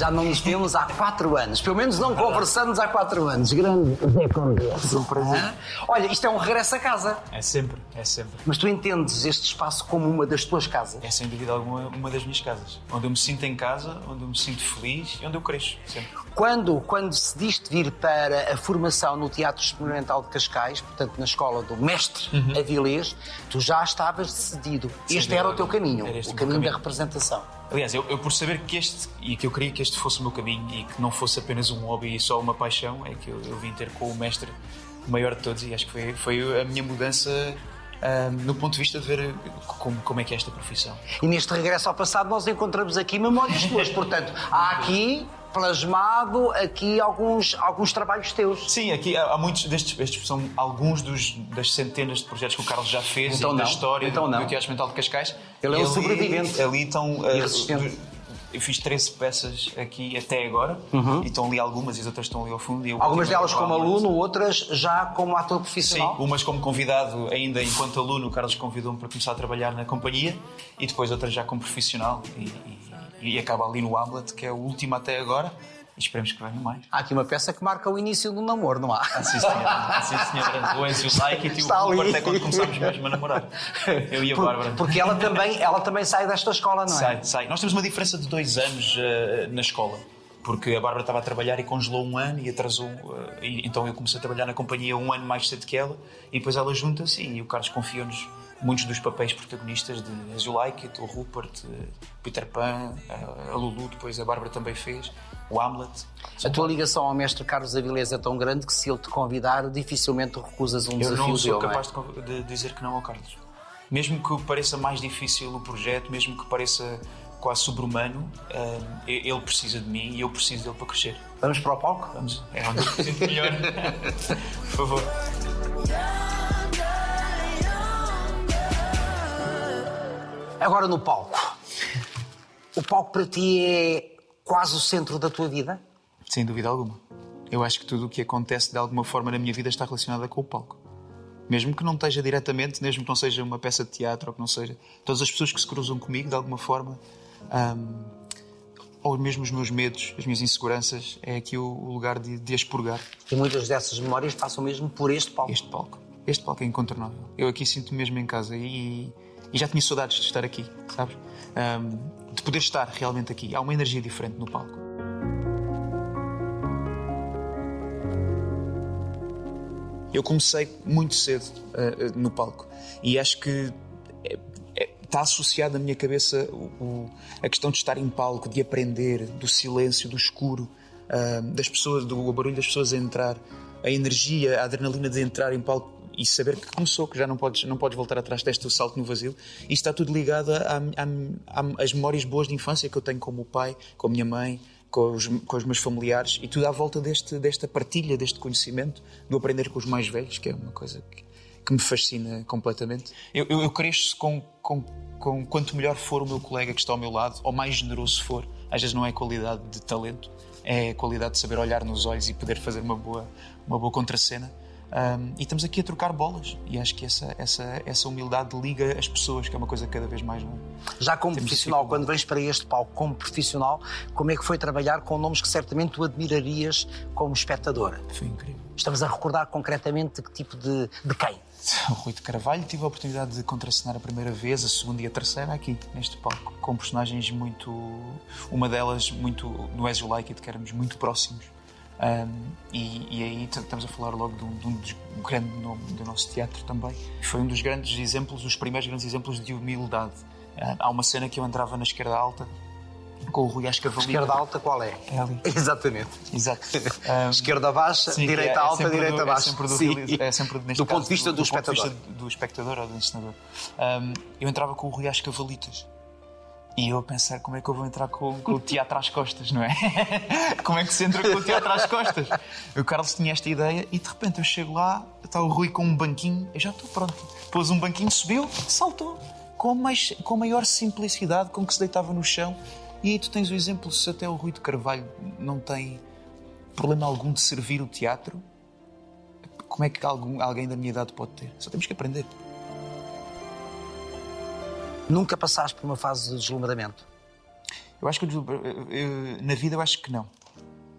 Já não nos vemos há quatro anos. Pelo menos não conversamos há quatro anos. Grande Zé Conde. Um prazer. Olha, isto é um regresso a casa. É sempre, é sempre. Mas tu entendes este espaço como uma das tuas casas? É sem dúvida alguma uma das minhas casas. Onde eu me sinto em casa, onde eu me sinto feliz e onde eu cresço, sempre. Quando, quando decidiste vir para a formação no Teatro Experimental de Cascais, portanto na escola do mestre Avilés, tu já estavas decidido. Sem este era o teu caminho, Era este o o meu caminho da caminho. representação. Aliás, eu, eu por saber que este, e que eu queria que este fosse o meu caminho e que não fosse apenas um hobby e só uma paixão, é que eu, eu vim ter com o mestre maior de todos e acho que foi, foi a minha mudança ah, no ponto de vista de ver como, como é que é esta profissão. E neste regresso ao passado nós encontramos aqui memórias tuas. Portanto, há aqui plasmado aqui alguns, alguns trabalhos teus. Sim, aqui há, há muitos destes, estes são alguns dos, das centenas de projetos que o Carlos já fez Então e da história então do, não. do Teatro Mental de Cascais. Ele é o sobrevivente. Ali estão. E ah, do- eu fiz 13 peças aqui até agora e estão ali algumas e as outras estão ali ao fundo. e Uhum. Algumas delas como aluno, outras já como ator Sim, profissional. umas como convidado ainda enquanto aluno, o Carlos convidou-me para começar a trabalhar na companhia e depois outras já como profissional e, e- e acaba ali no Hamlet, que é o último até agora e esperemos que venha mais. Há aqui uma peça que marca o início do namoro, não há? Ah, sim, senhora. Sim, senhora. O You Like e o. Rupert é quando começámos mesmo a namorar. Eu e a Por- Bárbara. Porque ela também, ela também sai desta escola, não é? Sai, sai. Nós temos uma diferença de dois anos eh, na escola. Porque a Bárbara estava a trabalhar e congelou um ano e atrasou. eh, e então eu comecei a trabalhar na companhia um ano mais cedo que ela. E depois ela junta-se e o Carlos confiou-nos muitos dos papéis protagonistas de As You Like It, o Rupert, eh, Peter Pan, eh, a Lulu, depois a Bárbara também fez, o Hamlet. A tua ligação ao mestre Carlos Avilés é tão grande que se ele te convidar, dificilmente recusas um Eu desafio não sou dele, capaz é? de dizer que não ao Carlos. Mesmo que pareça mais difícil o projeto, mesmo que pareça quase sobre-humano, eh, ele precisa de mim e eu preciso dele para crescer. Vamos para o palco? Vamos, é onde eu sinto melhor. Por favor. Agora no palco. O palco para ti é quase o centro da tua vida? Sem dúvida alguma. Eu acho que tudo o que acontece de alguma forma na minha vida está relacionado com o palco. Mesmo que não esteja diretamente, mesmo que não seja uma peça de teatro ou que não seja. Todas as pessoas que se cruzam comigo, de alguma forma, ahm, ou mesmo os meus medos, as minhas inseguranças, é aqui o, lugar de, de expurgar E muitas dessas memórias passam mesmo por este palco. este palco. Este palco é incontornável. Eu aqui sinto-me mesmo em casa e, e já tinha saudades de estar aqui, sabes? Ahm, de poder estar realmente aqui. Há uma energia diferente no palco. Eu comecei muito cedo uh, no palco e acho que é- é- está associado na minha cabeça o- o- a questão de estar em palco, de aprender, do silêncio, do escuro, uh, das pessoas, do barulho das pessoas a entrar, a energia, a adrenalina de entrar em palco e saber que começou, que já não podes, não podes voltar atrás deste salto no vazio. Isto está tudo ligado às memórias boas de infância que eu tenho com o meu pai, com a minha mãe, com os, com os meus familiares e tudo à volta deste, desta partilha, deste conhecimento, do aprender com os mais velhos, que é uma coisa que, que me fascina completamente. Eu, eu, eu cresço com, com, com quanto melhor for o meu colega que está ao meu lado, ou mais generoso for, às vezes não é qualidade de talento, é a qualidade de saber olhar nos olhos e poder fazer uma boa, uma boa contracena. Um, e estamos aqui a trocar bolas e acho que essa, essa, essa humildade liga as pessoas, que é uma coisa cada vez mais. Não? Já como Temos profissional, quando vens para este palco como profissional, como é que foi trabalhar com nomes que certamente tu admirarias como espectadora? Foi incrível. Estamos a recordar concretamente que tipo de, de quem? O Rui de Carvalho tive a oportunidade de contracenar a primeira vez, a segunda e a terceira aqui, neste palco, com personagens muito. Uma delas, muito. no As You Like It, que éramos muito próximos. Um, e, e aí estamos a falar logo de um, de um grande nome do nosso teatro também. Foi um dos grandes exemplos, os primeiros grandes exemplos de humildade. Ah, há uma cena que eu entrava na esquerda alta com o Rui cavalitas. Esquerda alta, qual é? É ali. Exatamente. Exato. Um, Esquerda baixa, Sim, direita é- é alta, direita do, baixa. É sempre do, Sim. é sempre, do ponto caso, de vista do, ponto de espectador. vista do espectador ou do encenador. Um, eu entrava com o Rui às cavalitas. E eu a pensar como é que eu vou entrar com, com o teatro às costas, não é? como é que se entra com o teatro às costas? O Carlos tinha esta ideia e de repente eu chego lá, está o Rui com um banquinho, eu já estou pronto. Pôs um banquinho, subiu, saltou. Com, mais, com a maior simplicidade com que se deitava no chão. E aí tu tens o exemplo, se até o Rui de Carvalho não tem problema algum de servir o teatro, como é que algum, alguém da minha idade pode ter? Só temos que aprender. Nunca passaste por uma fase de deslumbramento. Eu acho que eu- eu- na vida eu acho que não.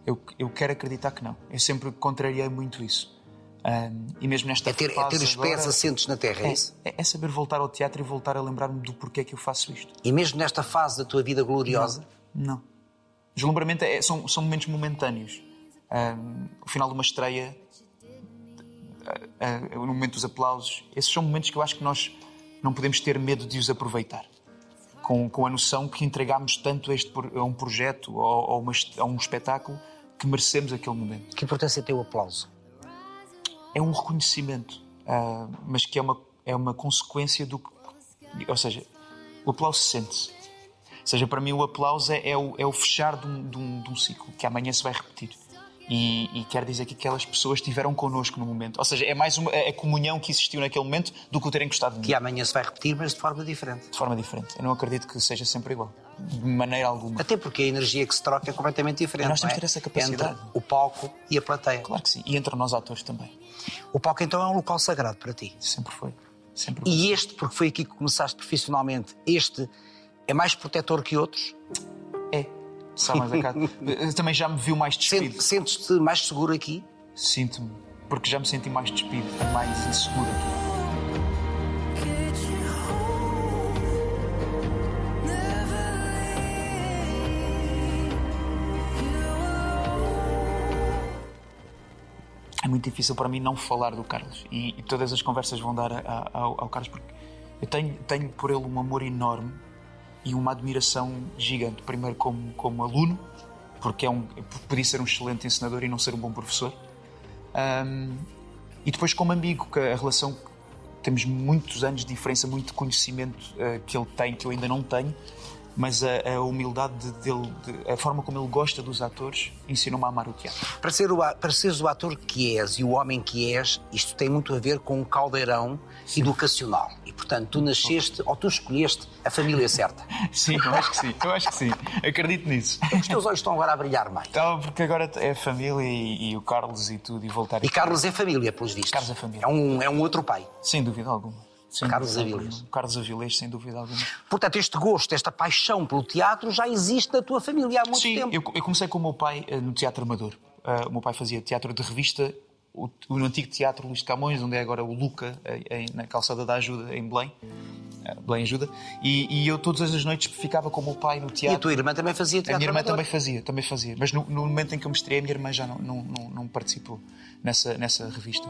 Eu, eu quero acreditar que não. Eu sempre contrariei muito isso. Ahm, e mesmo nesta É ter, é fase ter os pés agora, assentes na terra, é, é, isso? é- é saber voltar ao teatro e voltar a lembrar-me do porquê que eu faço isto. E mesmo nesta fase da tua vida gloriosa, Não. Deslumbramento é- são, são momentos momentâneos. Ahm, o final de uma estreia, ah, ah, no momento dos aplausos, esses são momentos que eu acho que nós não podemos ter medo de os aproveitar. Com, com a noção que entregámos tanto a, este, a um projeto ou a, uma a um espetáculo que merecemos aquele momento. que importância tem o aplauso? É um reconhecimento, ah, mas que é uma, é uma consequência do que. Ou seja, o aplauso sente-se. Ou seja, para mim o aplauso é, é o, é o fechar de um, de um- de um ciclo que amanhã se vai repetir. E, e quer dizer que aquelas pessoas estiveram connosco no momento. Ou seja, é mais uma, é a comunhão que existiu naquele momento do que o terem gostado de mim. Que amanhã se vai repetir, mas de forma diferente. De forma diferente. Eu não acredito que seja sempre igual. De maneira alguma. Até porque a energia que se troca é completamente diferente. Nós temos é? que ter essa capacidade. Entre o palco e a plateia. Claro que sim. E entre nós atores também. O palco então é um local sagrado para ti. Sempre foi. Sempre foi. E este, porque foi aqui que começaste profissionalmente, este é mais protetor que outros? É. Só mais a cara. Também já me viu mais despido. Sente- Sentes-te mais seguro aqui? Sinto-me. Porque já me senti mais despido, mais inseguro aqui. É muito difícil para mim não falar do Carlos. E, e todas as conversas vão dar a- a- ao, ao Carlos porque eu tenho, tenho por ele um amor enorme e uma admiração gigante. Primeiro como, como aluno, porque é um, podia ser um excelente ensinador e não ser um bom professor. Ahm, e depois como amigo, que a relação temos muitos anos de diferença, muito conhecimento eh, que ele tem que eu ainda não tenho, mas a, a humildade de- dele, de- a forma como ele gosta dos atores, ensinou-me a amar o teatro. Para, ser o, para seres o ator que és e o homem que és, isto tem muito a ver com um caldeirão educacional. Portanto, tu nasceste ou tu escolheste a família certa. Sim, eu acho que sim, eu acho que sim. Acredito nisso. Os teus olhos estão agora a brilhar mais. Então, porque agora é a família e, e o Carlos e tudo, e voltar E. Carlos é família, pelos vistos. Carlos é família. É um, é um outro pai. Sem dúvida alguma. Sem Carlos Avilés. Carlos Avilés, sem dúvida alguma. Portanto, este gosto, esta paixão pelo teatro já existe na tua família há muito Sim, tempo. eu, eu comecei com o meu pai eh, no Teatro Amador. Ah, o meu pai fazia teatro de revista, o, o antigo Teatro Luís de Camões, onde é agora o Luca, eh, em- na Calçada da Ajuda, em Belém. Ah, Belém Ajuda. E, e eu todas as noites ficava com o meu pai no E teatro. a tua irmã também fazia A teatro minha irmã amador. também fazia, também fazia. Mas no, no momento em que eu me estreiei, a minha irmã já não, não, não, não participou nessa, nessa revista.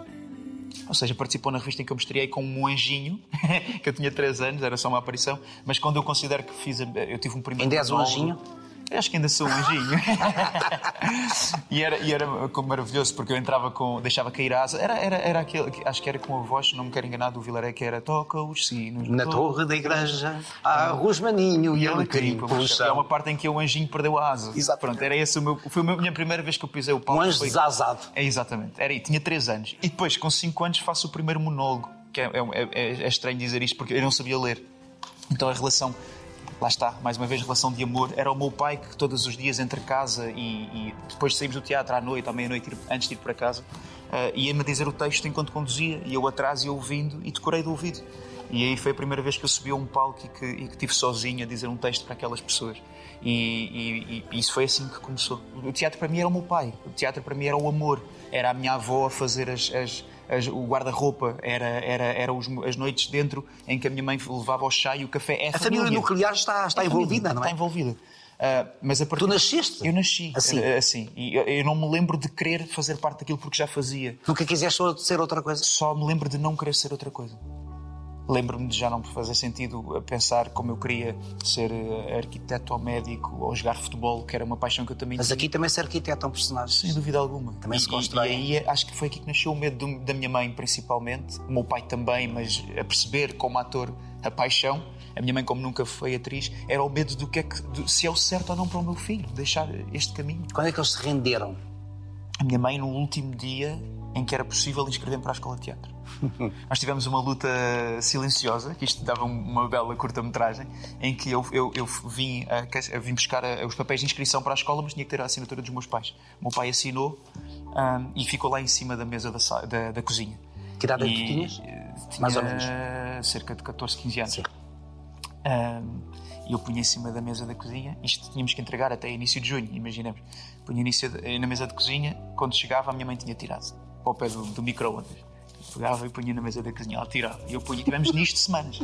Ou seja, participou na revista em que eu me estreiei como um anjinho, que eu tinha 3 anos, era só uma aparição, mas quando eu considero que fiz, a- eu tive um primeiro Ainda és um anjinho? Eu acho que ainda sou um anjinho. e, era, e era maravilhoso, porque eu entrava com. deixava cair a asa. Era, era, era aquele, acho que era com a voz, não me quero enganar, do Vilaré, que era toca os sinos. Na torre da igreja há Rosmaninho e Alecrim É uma parte em que o anjinho perdeu a asa. Exatamente. Pronto, era esse o meu. Foi a minha primeira vez que eu pisei o palco. Um anjo foi- desasado. É, exatamente. Era, tinha 3 anos. E depois, com 5 anos, faço o primeiro monólogo. Que é, é, é- é estranho dizer isto porque eu não sabia ler. Então a relação. Lá está, mais uma vez, relação de amor. Era o meu pai que todos os dias entre casa e, e depois saímos do teatro à noite, à meia-noite, antes de ir para casa, eh, ia-me dizer o texto enquanto conduzia, e eu atrás ia ouvindo e decorei do ouvido. E aí foi a primeira vez que eu subi a um palco e que, e que estive sozinho a dizer um texto para aquelas pessoas. E, e- e isso foi assim que começou. O teatro para mim era o meu pai, o teatro para mim era o amor, era a minha avó a fazer as, as- as- o guarda-roupa, era, era, era os- as noites dentro em que a minha mãe levava o chá e o café. É A família nuclear está, está É envolvida, família, não é? Está envolvida. Ah, mas a partir... Tu nasceste? Eu nasci Assim? assim. E eu, eu não me lembro de querer fazer parte daquilo porque já fazia. Nunca quiseste ser outra coisa? Só me lembro de não querer ser outra coisa. Lembro-me de já não fazer sentido pensar como eu queria ser eh, arquiteto ou médico ou jogar futebol, que era uma paixão que eu também Mas tinha. aqui também se arquitetam personagens. Sem dúvida alguma. Também e, se constrói. E, aí acho que foi aqui que nasceu o medo do- da minha mãe, principalmente. O meu pai também, mas a perceber como ator a paixão. A minha mãe, como nunca foi atriz, era o medo do que é que, do- se é o certo ou não para o meu filho, deixar este caminho. Quando é que eles se renderam? A minha mãe, no último dia em que era possível inscrever-me para a escola de teatro. Nós tivemos uma luta silenciosa, que isto dava uma bela curta-metragem, em que eu, eu, eu vim, a- eu vim buscar a- os papéis de inscrição para a escola, mas tinha que ter a assinatura dos meus pais. O meu pai assinou ahm, e ficou lá em cima da mesa da, da, da cozinha. Que idade é que tu tinhas? eh, tinha Mais ou menos. cerca de 14, 15 anos. Sim. Ahm, E eu punha em cima da mesa da cozinha, isto tínhamos que entregar até início de junho, imaginemos. Punha início de, na mesa de cozinha, quando chegava a minha mãe tinha tirado para o pé do, do micro-ondas. Pegava e punha na mesa da cozinha, ela tirava. E eu punha, tivemos nisto semanas.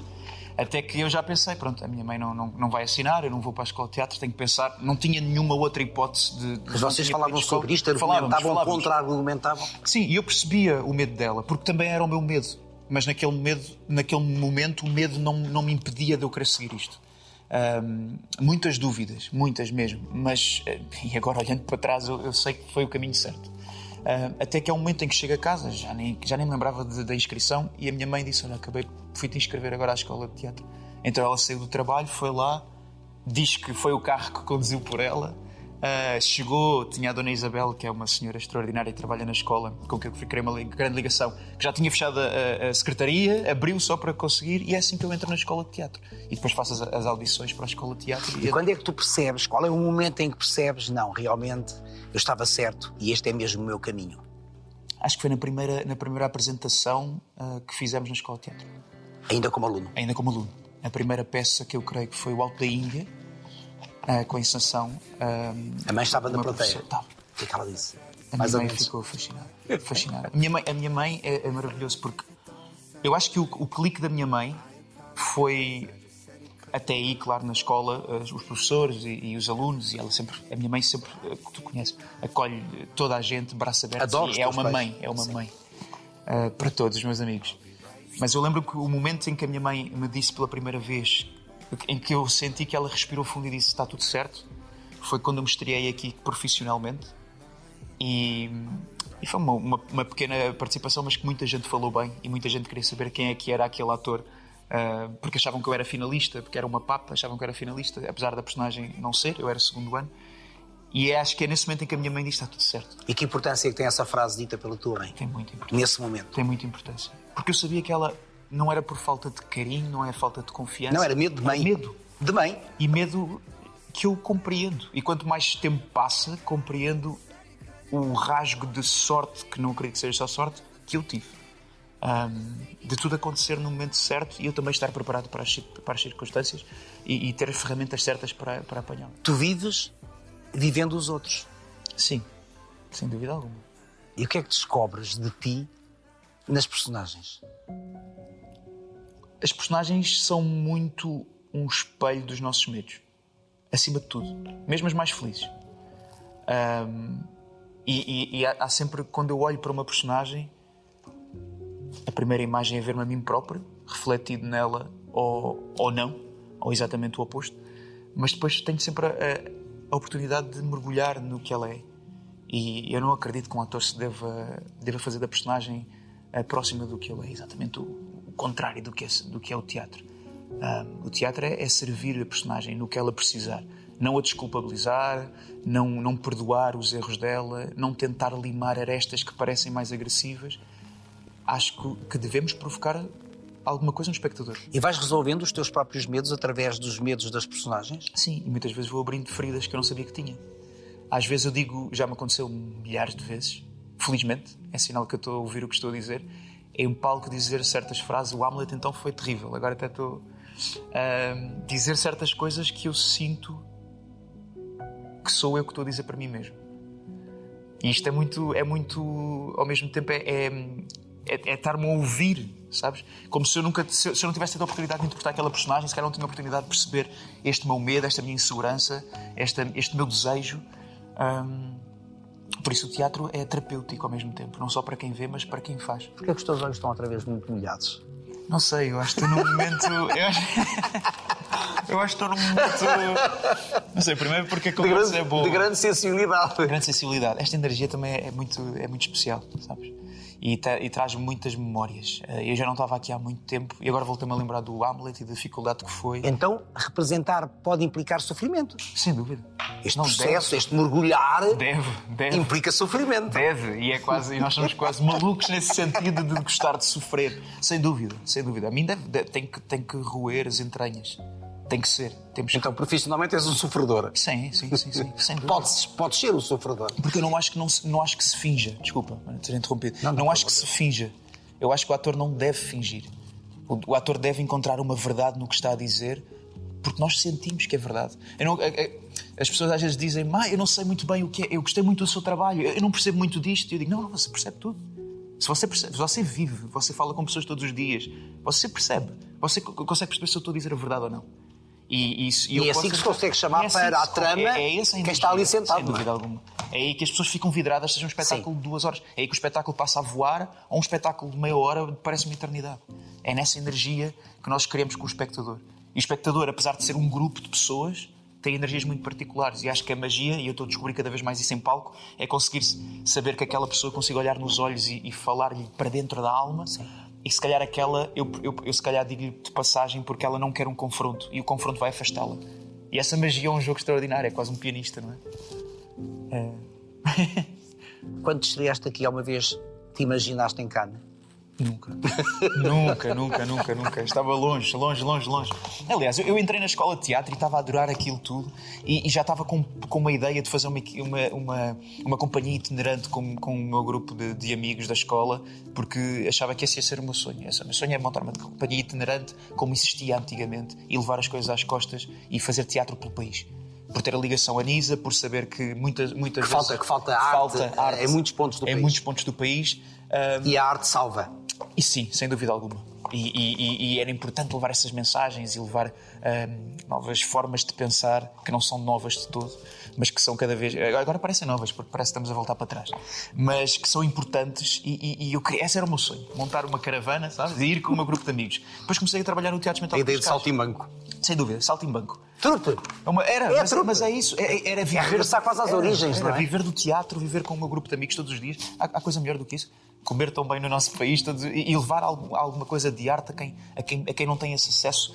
Até que eu já pensei, pronto, a minha mãe não, não, não vai assinar, eu não vou para a escola de teatro, tenho que pensar. Não tinha nenhuma outra hipótese de. de Mas vocês falavam sobre isto, argumentavam, contra-argumentavam? Sim, e eu percebia o medo dela, porque também era o meu medo. Mas naquele, medo, naquele momento o medo não, não me impedia de eu querer seguir isto. Um, muitas dúvidas, muitas mesmo, mas eh, e agora olhando para trás eu, eu sei que foi o caminho certo. Uh, até que é um momento em que chego a casa, já nem, já nem me lembrava da inscrição, e a minha mãe disse: Olha, acabei, fui-te inscrever agora à escola de teatro. Então ela saiu do trabalho, foi lá, diz que foi o carro que conduziu por ela. Uh, chegou, tinha a Dona Isabel, que é uma senhora extraordinária e trabalha na escola, com quem eu criei uma grande ligação, que já tinha fechado a, a, secretaria, abriu só para conseguir, e é assim que eu entro na escola de teatro. E depois faço as, as audições para a escola de teatro. E, e quando é que tu percebes? Qual é o momento em que percebes? Não, realmente eu estava certo e este é mesmo o meu caminho. Acho que foi na primeira, na primeira apresentação uh, que fizemos na Escola de Teatro. Ainda como aluno? Ainda como aluno. A primeira peça que eu creio que foi o Alto da Índia, uh, com a encenação. A mãe estava na plateia? Estava. O que é que ela disse? A minha mãe ficou fascinada. fascinada. A minha mãe, a minha mãe é, é maravilhoso porque eu acho que o, o clique da minha mãe foi até aí, claro, na escola, os professores e, e, os alunos, e ela sempre, a minha mãe sempre, eh, que tu conheces, acolhe toda a gente, braço aberto. Adoro é uma pais. mãe, é uma Sim. mãe. Uh, para todos os meus amigos. Mas eu lembro que o momento em que a minha mãe me disse pela primeira vez, em que eu senti que ela respirou fundo e disse está tudo certo, foi quando eu me estreiei aqui profissionalmente. E, e foi uma, uma, uma pequena participação, mas que muita gente falou bem e muita gente queria saber quem é que era aquele ator Uh, porque achavam que eu era finalista, porque era uma papa, achavam que eu era finalista, apesar da personagem não ser, eu era segundo ano. E é, acho que é nesse momento em que a minha mãe diz está tudo certo. E que importância é que tem essa frase dita pela tua mãe? Tem muita importância. Nesse momento? Tem muita importância. Porque eu sabia que ela não era por falta de carinho, não é falta de confiança. Não, era medo de mãe. medo. De mãe. E medo que eu compreendo. E quanto mais tempo passa, compreendo o rasgo de sorte, que não acredito que seja só sorte, que eu tive um, de tudo acontecer no momento certo e eu também estar preparado para as, para as circunstâncias e, e, ter as ferramentas certas para, para apanhá-lo. Tu vives vivendo os outros? Sim, sem dúvida alguma. E o que é que descobres de ti nas personagens? As personagens são muito um espelho dos nossos medos, acima de tudo, mesmo as mais felizes. Um, e, e, e há sempre, quando eu olho para uma personagem, a primeira imagem é ver-me a mim próprio, refletido nela ou, ou não, ou exatamente o oposto, mas depois tenho sempre a, a, oportunidade de mergulhar no que ela é. E eu não acredito que um ator se deva, deva fazer da personagem a próxima do que ele é, exatamente o contrário do que é, do que é o teatro. Um, o teatro é, é, servir a personagem no que ela precisar, não a desculpabilizar, não, não perdoar os erros dela, não tentar limar arestas que parecem mais agressivas acho que devemos provocar alguma coisa no espectador. E vais resolvendo os teus próprios medos através dos medos das personagens? Sim, e muitas vezes vou abrindo feridas que eu não sabia que tinha. Às vezes eu digo, já me aconteceu milhares de vezes, felizmente, é sinal que eu estou a ouvir o que estou a dizer, em um palco dizer certas frases. O Hamlet então foi terrível, agora até estou a dizer certas coisas que eu sinto que sou eu que estou a dizer para mim mesmo. E isto é muito, é muito, ao mesmo tempo, é, é é, é estar-me a ouvir, sabes? Como se eu nunca se eu, não tivesse tido a oportunidade de interpretar aquela personagem, se calhar não tinha a oportunidade de perceber este meu medo, esta minha insegurança, esta, este meu desejo. Um, por isso o teatro é terapêutico ao mesmo tempo, não só para quem vê, mas para quem faz. Porquê é que os teus olhos estão outra vez muito molhados? Não sei, eu acho que estou num momento. Eu acho, eu acho que estou num momento. Não sei, primeiro porque a conversa é boa. De grande sensibilidade. De grande sensibilidade. Esta energia também é muito, é muito especial, sabes? e, e traz muitas memórias. Eh, eu já não estava aqui há muito tempo e agora voltei-me a lembrar do Hamlet e da dificuldade que foi. Então, representar pode implicar sofrimento. Sem dúvida. Este não, processo, deve. este mergulhar, deve, deve. implica sofrimento. Deve, e é quase, e nós somos quase malucos nesse sentido de gostar de sofrer. Sem dúvida, sem dúvida. A mim deve, deve, tem, que, tem que roer as entranhas. Tem que ser. Temos então, profissionalmente és um sofredor. Sim, sim, sim, sim. Sem dúvida. Podes, podes ser um sofredor. Porque eu não acho que, não, não acho que se finja. Desculpa, ter interrompido. Não, não, não acho que se finja. Eu acho que o ator não deve fingir. O, o, ator deve encontrar uma verdade no que está a dizer Porque nós sentimos que é verdade. Não, as pessoas às vezes dizem, mas eu não sei muito bem o que é, eu gostei muito do seu trabalho, eu não percebo muito disto. E eu digo, não, não, você percebe tudo. Se você, percebe, se você vive, você fala com pessoas todos os dias, você percebe. Você consegue perceber se eu estou a dizer a verdade ou não. E, isso, e, e é assim que se consegue chamar é assim para a trama é, é quem está ali sentado. Sem dúvida alguma. É aí que as pessoas ficam vidradas, seja um espetáculo Sim. de duas horas. É aí que o espetáculo passa a voar, ou um espetáculo de meia hora parece uma eternidade. É nessa energia que nós queremos com o espectador. E o espectador, apesar de ser um grupo de pessoas, tem energias muito particulares. E acho que a magia, e eu estou a descobrir cada vez mais isso em palco, é conseguir saber que aquela pessoa consiga olhar nos olhos e, e falar-lhe para dentro da alma. Sim e se calhar aquela, eu, eu, eu se calhar digo-lhe de passagem porque ela não quer um confronto e o confronto vai afastá-la. E essa magia é um jogo extraordinário, é quase um pianista, não é? é... Quando estreaste aqui, alguma vez te imaginaste em Cannes? Nunca. nunca, nunca, nunca, nunca. Estava longe, longe, longe, longe. Aliás, eu, entrei na escola de teatro e estava a adorar aquilo tudo e, e já estava com, com uma ideia de fazer uma, uma, uma, uma companhia itinerante com, com o meu grupo de, de, amigos da escola porque achava que esse ia ser o meu sonho. Esse, o meu sonho é montar uma companhia itinerante como existia antigamente e levar as coisas às costas e fazer teatro pelo país por ter a ligação a Nisa, por saber que muitas, muitas que vezes. Falta, que falta, arte, falta arte em muitos pontos do em país. muitos pontos do país. Um, e a arte salva. E sim, sem dúvida alguma. E, e, e, era importante levar essas mensagens e levar um, novas formas de pensar que não são novas de todo, mas que são cada vez. Agora parecem novas, porque parece que estamos a voltar para trás, mas que são importantes. E, e eu queria. Esse era o meu sonho: montar uma caravana, sabes? E ir com o meu grupo de amigos. Depois comecei a trabalhar no Teatro Mental. A ideia de saltimbanco. Sem dúvida, saltimbanco. Trupe! É uma, era, é mas, mas, é isso. Era, é, era viver. É regressar quase às era, origens, era, não é? Viver do teatro, viver com o meu grupo de amigos todos os dias. Há, há coisa melhor do que isso? Comer tão bem no nosso país e levar alguma coisa de arte a quem, a quem, a quem não tem esse acesso.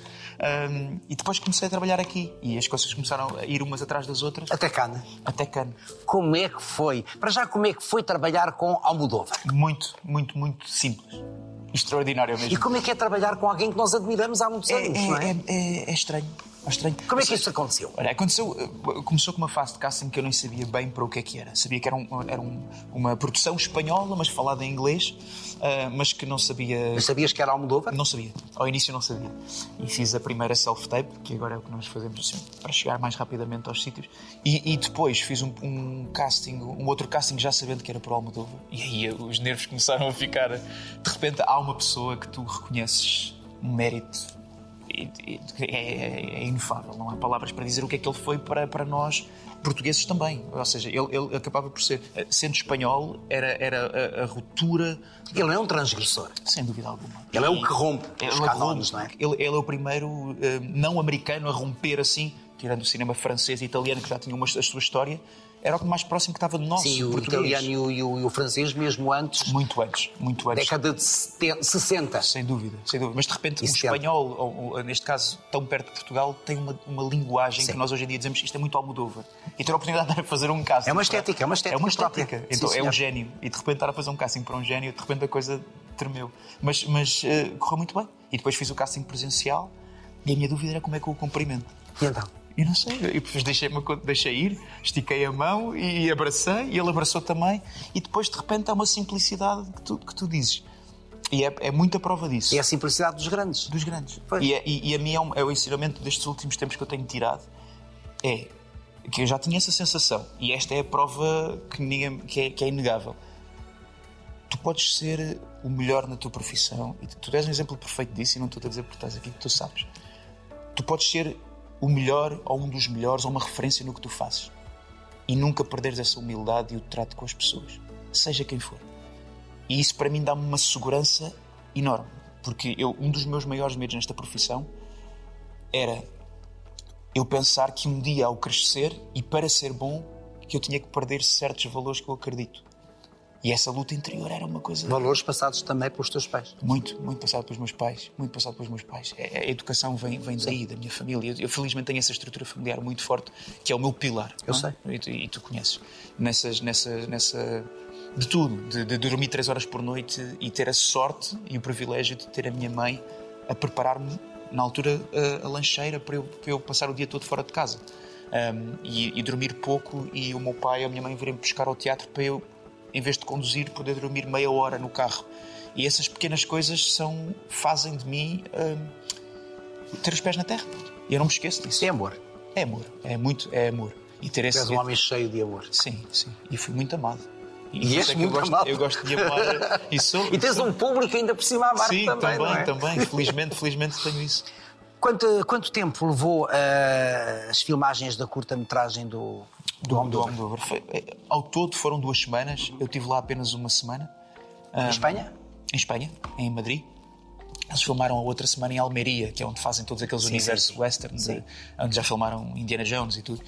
Um, e depois comecei a trabalhar aqui e as coisas começaram a ir umas atrás das outras. Até Cana. Até Cana. Como é que foi? Para já, como é que foi trabalhar com Almodóvar? Muito, muito, muito simples. Extraordinário mesmo. E como é que é trabalhar com alguém que nós admiramos há muitos é, anos, é, não é? É, é, é estranho. Estranho. Como é que isso aconteceu? Olha, aconteceu, eh, começou com uma fase de casting que eu nem sabia bem para o que é que era. Sabia que era, um, era um, uma produção espanhola, mas falada em inglês, uh, mas que não sabia. Mas sabias que era Almodóvar? Não sabia. Ao início não sabia. E fiz a primeira self-tape, que agora é o que nós fazemos assim, para chegar mais rapidamente aos sítios. E, e depois fiz um, um, casting, um outro casting já sabendo que era para Almodóvar. E aí os nervos começaram a ficar. De repente há uma pessoa que tu reconheces um mérito é, é, é, inefável, não há palavras para dizer o que é que ele foi para, para nós portugueses também. Ou seja, ele, ele acabava por ser, sendo espanhol, era, era a, a, ruptura. Ele é um transgressor. Sem dúvida alguma. Ele é o que rompe os canones, não é? Ele, ele, é o primeiro uh, não americano a romper assim, tirando o cinema francês e italiano, que já tinham uma, a sua história era o mais próximo que estava do nosso Sim, o português. italiano e o, e o, francês mesmo antes. Muito antes, muito antes. Década de 60. Sem dúvida, sem dúvida. Mas de repente e o 70. espanhol, ou, neste caso tão perto de Portugal, tem uma, uma linguagem Sim. que nós hoje em dia dizemos isto é muito Almodóvar. E ter a oportunidade de fazer um casting. É uma estética, é uma estética. É uma estética. Então Sim, é um gênio. E de repente estar a fazer um casting para um gênio, de repente a coisa tremeu. Mas, mas uh, correu muito bem. E depois fiz o casting presencial e a minha dúvida era como é que eu o cumprimento. E então? E não sei, e depois deixei, deixei ir, estiquei a mão e abracei, e ele abraçou também, e depois de repente há uma simplicidade que tu, que tu dizes. E é, é muita prova disso. E é a simplicidade dos grandes. Dos grandes. E, é, e, e, a mim é, um, é o ensinamento destes últimos tempos que eu tenho tirado. É que eu já tinha essa sensação, e esta é a prova que, ninguém, que, é, que é inegável. Tu podes ser o melhor na tua profissão, e tu és um exemplo perfeito disso, e não estou a dizer porque estás aqui, tu sabes. Tu podes ser o melhor ou um dos melhores ou uma referência no que tu fazes. E nunca perderes essa humildade e o trato com as pessoas, seja quem for. E isso para mim dá-me uma segurança enorme, porque eu, um dos meus maiores medos nesta profissão era eu pensar que um dia ao crescer e para ser bom que eu tinha que perder certos valores que eu acredito. E essa luta interior era uma coisa. Valores passados também pelos teus pais? Muito, muito passado pelos meus pais. Muito passado pelos meus pais. É, a educação vem, vem daí, da minha família. Eu, felizmente tenho essa estrutura familiar muito forte, que é o meu pilar. Eu é? sei. E tu, e tu, conheces. Nessas, nessa, nessa. De tudo. De, de dormir três horas por noite e ter a sorte e o privilégio de ter a minha mãe a preparar-me, na altura, a, a lancheira para eu, para eu passar o dia todo fora de casa. Um, e, e, dormir pouco e o meu pai e a minha mãe virem buscar ao teatro para eu em vez de conduzir, poder dormir meia hora no carro. E essas pequenas coisas são, fazem de mim hum, ter os pés na terra. E eu não me esqueço disso. É amor. É amor, é muito, é amor. E ter esse. És um homem cheio de amor. Sim, sim. E fui muito amado. E por és é muito eu gosto, amado. Eu gosto de amar. E, sou, E tens sou- um público ainda por cima a amar Sim, também, também, é? também. Felizmente, felizmente tenho isso. Quanto, quanto tempo levou eh, as filmagens da curta-metragem do, do Do Almodóvar? Almodóvar. Foi- eh, Ao todo foram duas semanas. Eu estive lá apenas uma semana. Em Espanha? em Espanha, em Madrid. Eles filmaram a outra semana em Almeria, que é onde fazem todos aqueles Sim, universos sim, sim. western, de- Sim. onde já filmaram Indiana Jones e tudo.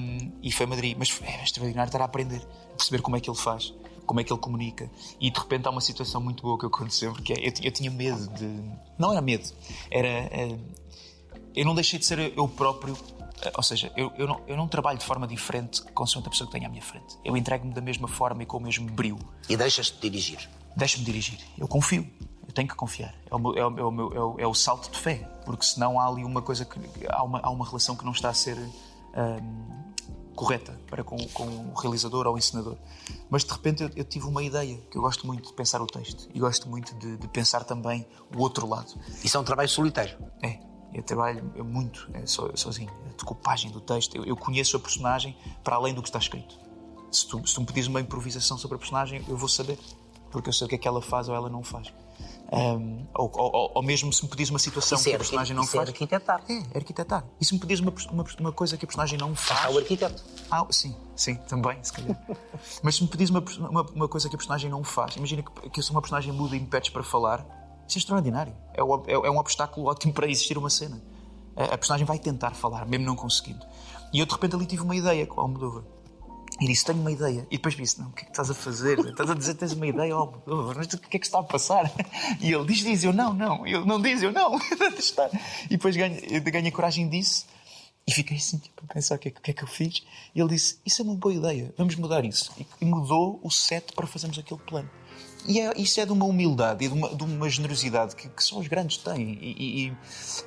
Um, e foi Madrid. Mas foi- é extraordinário estar a aprender, a perceber como é que ele faz, como é que ele comunica. E de repente há uma situação muito boa que aconteceu, porque é, eu, eu tinha medo de. Não era medo, era. eh, eu não deixei de ser eu próprio. Eh, Ou seja, eu, eu, não, eu não trabalho de forma diferente consoante a pessoa que tenho à minha frente. Eu entrego-me da mesma forma e com o mesmo brilho. E deixas-te dirigir. Deixa-me dirigir. Eu confio. Eu tenho que confiar. É o, meu- é o- é o meu- é o- é o salto de fé. Porque senão há ali uma coisa que. Há uma, há uma relação que não está a ser hum, correta para com, com o realizador ou o encenador. Mas de repente eu, eu tive uma ideia que eu gosto muito de pensar o texto e gosto muito de, de pensar também o outro lado. Isso é um trabalho solitário. É, eu trabalho muito é, so- sozinho, a decupagem do texto. Eu, eu conheço a personagem para além do que está escrito. Se tu, se tu me pedires uma improvisação sobre a personagem, eu vou saber, porque eu sei o que é que ela faz ou ela não faz. Ahm, ou, ou- ou mesmo se me pedires uma situação Isso que é a personagem não é faz. arquitetar. É, é arquitetar. E se me pedires uma, uma, uma coisa que a personagem não faz. Há o arquiteto. Ah, sim, sim, também, se calhar. Mas se me pedires uma, uma, uma coisa que a personagem não faz, imagina que, que eu sou uma personagem muda e me pedes para falar, isso é extraordinário. É, é- é um obstáculo ótimo para existir uma cena. A, a personagem vai tentar falar, mesmo não conseguindo. E eu de repente ali tive uma ideia com o Almodóvar. E disse: Tenho uma ideia. E depois disse: Não, o que é que estás a fazer? Estás a dizer que tens uma ideia, Almodóvar, mas o que é que está a passar? E ele diz: Diz, eu não, não. Ele não diz, eu não. E depois ganho, eu ganhei coragem disso. E fiquei assim, tipo, a pensar o que, é, o que é que eu fiz. E ele disse: Isso é uma boa ideia, vamos mudar isso. E, e mudou o set para fazermos aquele plano. E é- isso é de uma humildade e de uma, de uma generosidade que, que só os grandes têm. E, e- e,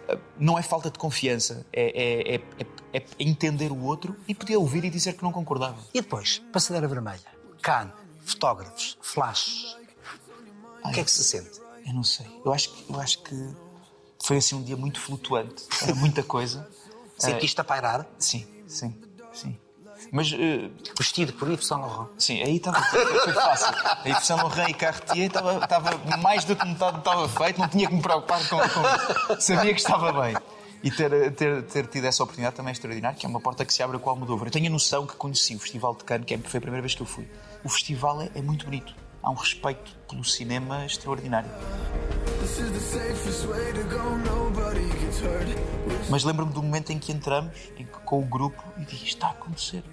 eh, não é falta de confiança, é, é- é- é- é entender o outro e poder ouvir e dizer que não concordava. E depois, passadeira vermelha. Can, fotógrafos, flashes. O que é que se sente? Eu não sei. Eu acho, que- eu acho que foi assim um dia muito flutuante. Era muita coisa. Sentiste a pairar? Sim, sim, sim. Mas eh, Vestido por Yves Saint Laurent. Sim, aí estava foi fácil. A Yves Saint Laurent e Cartier estava, estava mais do que metade estava feito, não tinha que me preocupar com, com isso. Sabia que estava bem. E ter, ter, ter tido essa oportunidade também é extraordinário, que é uma porta que se abre com o Almodóvar. Eu tenho a noção que conheci o Festival de Cannes, que é- foi a primeira vez que eu fui. O festival é, é muito bonito. Há um respeito pelo cinema extraordinário. This is the safest way to go, hurt. Mas lembro-me do momento em que entramos em que- com o grupo e Isto está a acontecer.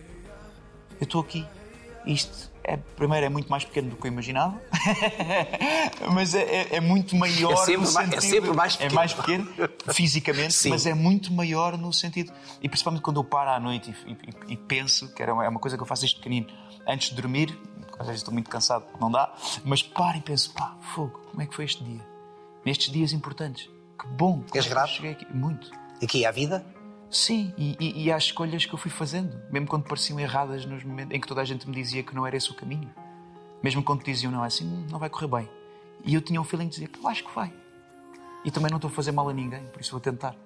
Eu estou aqui. Isto, é, primeiro, é muito mais pequeno do que eu imaginava, mas é, é- é muito maior É sempre no mais- é sentido. sempre mais É pequeno. mais pequeno fisicamente, Sim. mas é muito maior no sentido. E principalmente quando eu paro à noite e, e- e penso, que era uma, é uma coisa que eu faço desde pequenino, antes de dormir, às vezes estou muito cansado, não dá, mas paro e penso: pá, fogo, como é que foi este dia? Nestes dias importantes. Que bom. És é grato? cheguei aqui? Muito. Aqui à vida? Sim, e, e, e às escolhas que eu fui fazendo, mesmo quando pareciam erradas nos momentos em que toda a gente me dizia que não era esse o caminho. Mesmo quando diziam, não, assim "Hum, não vai correr bem. E eu tinha um feeling de dizer, eu acho que vai. E também não estou a fazer mal a ninguém, por isso vou tentar.